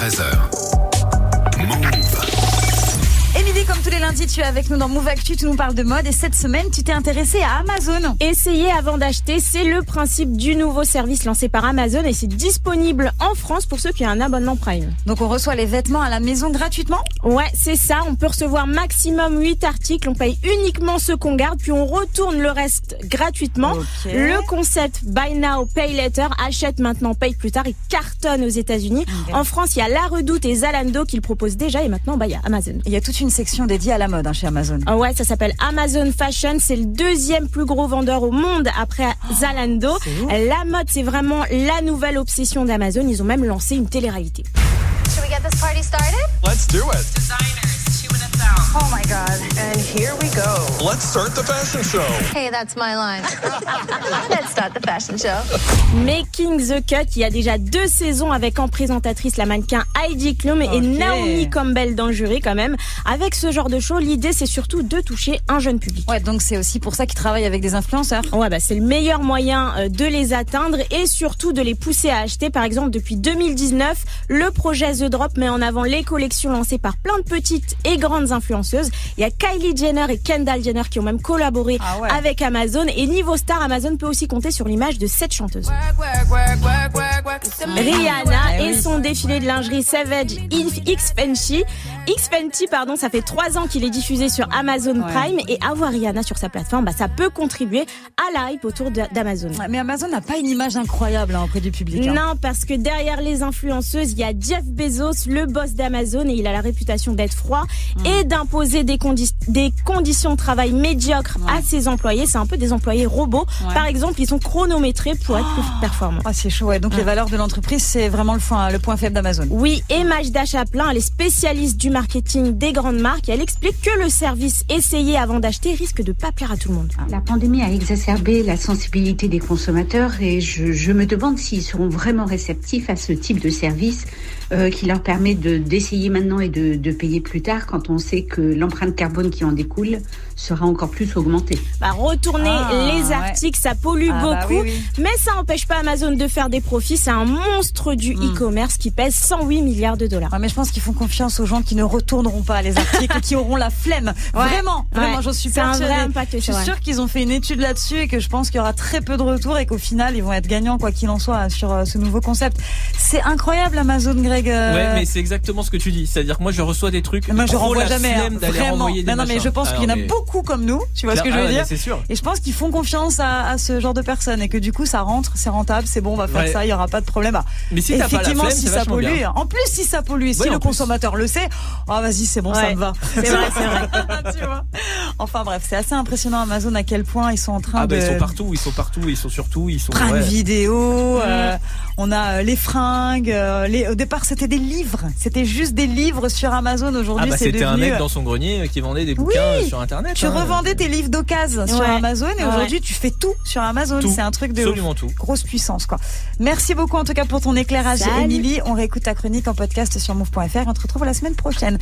13h. Lundis, tu es avec nous dans Move Actu, tu nous parles de mode et cette semaine, tu t'es intéressée à Amazon. Essayez avant d'acheter, c'est le principe du nouveau service lancé par Amazon et c'est disponible en France pour ceux qui ont un abonnement Prime. Donc on reçoit les vêtements à la maison gratuitement? Ouais, c'est ça, on peut recevoir maximum 8 articles, on paye uniquement ceux qu'on garde, puis on retourne le reste gratuitement. Ok. Le concept Buy Now, Pay Later, achète maintenant, paye plus tard, il cartonne aux États-Unis. Ok. En France, il y a La Redoute et Zalando qui le proposent déjà et maintenant, bah, il y a Amazon. Il y a toute une section dédiée à la mode hein, chez Amazon. Ah ouais, ça s'appelle Amazon Fashion. C'est le deuxième plus gros vendeur au monde après Zalando. ouf. La mode, c'est vraiment la nouvelle obsession d'Amazon. Ils ont même lancé une télé-réalité. Should we get this party started? Let's do it. Designers, Oh my god. And here we go. Let's start the fashion show. Hey, that's my line. Let's start the fashion show. Making the Cut, il y a déjà deux saisons avec en présentatrice la mannequin Heidi Klum et Ok. Naomi Campbell dans le jury quand même. Avec ce genre de show, l'idée c'est surtout de toucher un jeune public. Ouais, donc c'est aussi pour ça qu'ils travaillent avec des influenceurs. Ouais, bah, c'est le meilleur moyen euh, de les atteindre et surtout de les pousser à acheter. Par exemple, depuis 2019, le projet The Drop met en avant les collections lancées par plein de petites et grandes influenceuses. Il y a Kylie Jenner et Kendall Jenner qui ont même collaboré Ah ouais. avec Amazon. Et niveau star, Amazon peut aussi compter sur l'image de cette chanteuse. Rihanna Eh et son défilé de lingerie Savage X Fenty. X Fenty, pardon, ça fait trois ans qu'il est diffusé sur Amazon Ouais. Prime et avoir Rihanna sur sa plateforme, bah, ça peut contribuer à la hype autour d'Amazon. Ouais, Mais Amazon n'a pas une image incroyable hein, auprès du public. hein. Non, parce que derrière les influenceuses, il y a Jeff Bezos, le boss d'Amazon, et il a la réputation d'être froid et d'imposer des, condi- des conditions de travail médiocres à ses employés. C'est un peu des employés robots. Ouais. Par exemple, ils sont chronométrés pour être plus performants. Ah, c'est chaud, ouais. Donc les valeurs de l'entreprise, c'est vraiment le point, le point faible d'Amazon. Oui, et Majda Chaplin, elle est spécialiste du marketing des grandes marques et elle explique que le service essayé avant d'acheter risque de pas plaire à tout le monde. La pandémie a exacerbé la sensibilité des consommateurs et je, je me demande s'ils seront vraiment réceptifs à ce type de service euh, qui leur permet de d'essayer maintenant et de, de payer plus tard quand on sait que l'empreinte carbone qui en découle sera encore plus augmentée. Bah, retourner Ah, les ouais. articles, ça pollue Ah, bah beaucoup, oui, oui. mais ça n'empêche pas Amazon de faire des profits. C'est un monstre du Hmm. e-commerce qui pèse 108 milliards de dollars. Ouais, mais je pense qu'ils font confiance aux gens qui ne retourneront pas les articles et qui auront la flemme. Ouais. Vraiment, vraiment, j'en suis C'est un persuadée. vrai impact, Je c'est suis sûre qu'ils ont fait une étude là-dessus et que je pense qu'il y aura très peu de retours et qu'au final, ils vont être gagnants quoi qu'il en soit sur euh, ce nouveau concept. C'est incroyable Amazon, Greg. euh, Ouais, mais c'est exactement ce que tu dis. C'est-à-dire que moi, je reçois des trucs. moi, je trop renvoie la jamais. hein. Vraiment. renvoyer des non, non, mais je pense Ah, qu'il y en a beaucoup comme nous. Tu vois ce que je Ah, veux ouais, dire C'est sûr. Et je pense qu'ils font confiance à, à ce genre de personnes et que du coup ça rentre, c'est rentable, c'est bon, on va faire Ouais. ça, il y aura pas de problème. Ah, Mais si t'as pas la Effectivement, flemme, si ça pollue, bien. en plus si ça pollue, si Ouais, le consommateur le sait, ah vas-y c'est bon, ça me va. C'est vrai, c'est vrai. tu vois. Enfin bref, c'est assez impressionnant Amazon à quel point ils sont en train Ah bah de ils sont partout, ils sont partout, ils sont surtout, ils sont. Prime ouais. vidéo, euh, on a euh, les fringues, euh, les, au départ c'était des livres, c'était juste des livres sur Amazon. Ah Aujourd'hui bah c'est c'était un mec dans son grenier qui vendait des bouquins euh, sur internet. Tu hein. revendais tes livres d'occasion sur Ouais. Amazon et Ouais. aujourd'hui tu fais tout sur Amazon. C'est un truc de ouf. Absolument tout. grosse puissance quoi. Merci beaucoup en tout cas pour ton éclairage. Émilie. On réécoute ta chronique en podcast sur move.fr. On te retrouve la semaine prochaine.